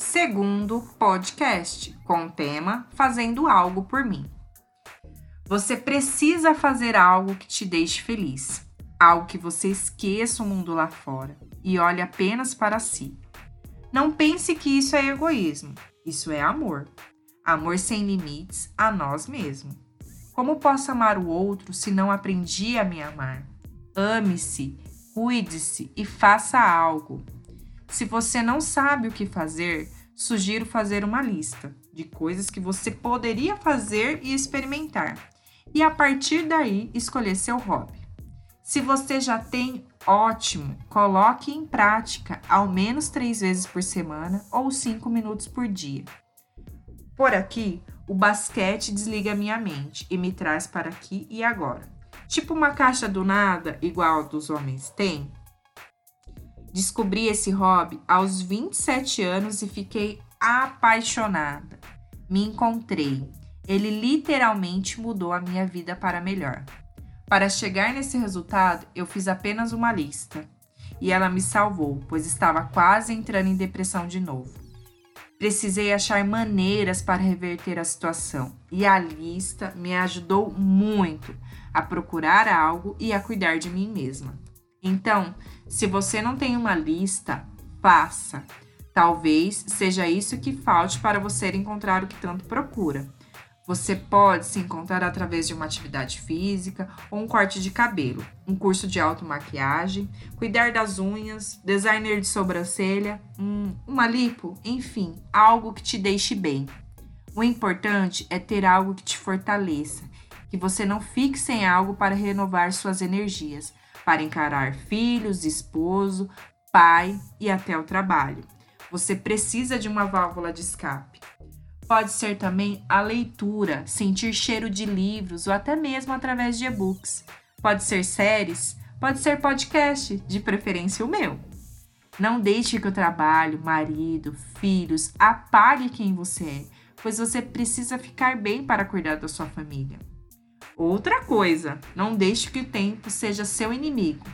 segundo podcast com o tema Fazendo Algo por Mim. Você precisa fazer algo que te deixe feliz, algo que você esqueça o mundo lá fora e olhe apenas para si. Não pense que isso é egoísmo, isso é amor. Amor sem limites a nós mesmos. Como posso amar o outro se não aprendi a me amar? Ame-se, cuide-se e faça algo. Se você não sabe o que fazer, sugiro fazer uma lista de coisas que você poderia fazer e experimentar, e a partir daí escolher seu hobby. Se você já tem, ótimo, coloque em prática ao menos três vezes por semana ou cinco minutos por dia. Por aqui, o basquete desliga minha mente e me traz para aqui e agora. Tipo uma caixa do nada, igual dos homens têm. Descobri esse hobby aos 27 anos e fiquei apaixonada. Me encontrei. Ele literalmente mudou a minha vida para melhor. Para chegar nesse resultado, eu fiz apenas uma lista. E ela me salvou, pois estava quase entrando em depressão de novo. Precisei achar maneiras para reverter a situação e a lista me ajudou muito a procurar algo e a cuidar de mim mesma. Então, se você não tem uma lista, faça. Talvez seja isso que falte para você encontrar o que tanto procura. Você pode se encontrar através de uma atividade física ou um corte de cabelo, um curso de automaquiagem, cuidar das unhas, designer de sobrancelha, um, uma lipo, enfim, algo que te deixe bem. O importante é ter algo que te fortaleça, que você não fique sem algo para renovar suas energias, para encarar filhos, esposo, pai e até o trabalho. Você precisa de uma válvula de escape. Pode ser também a leitura, sentir cheiro de livros ou até mesmo através de e-books. Pode ser séries, pode ser podcast, de preferência o meu. Não deixe que o trabalho, marido, filhos apague quem você é, pois você precisa ficar bem para cuidar da sua família. Outra coisa, não deixe que o tempo seja seu inimigo.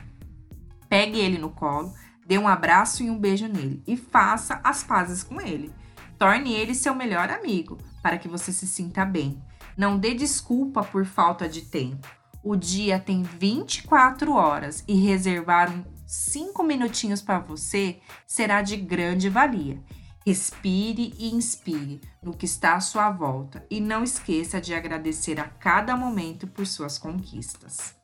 Pegue ele no colo, dê um abraço e um beijo nele e faça as pazes com ele. Torne ele seu melhor amigo, para que você se sinta bem. Não dê desculpa por falta de tempo. O dia tem 24 horas e reservar uns 5 minutinhos para você será de grande valia. Respire e inspire no que está à sua volta e não esqueça de agradecer a cada momento por suas conquistas.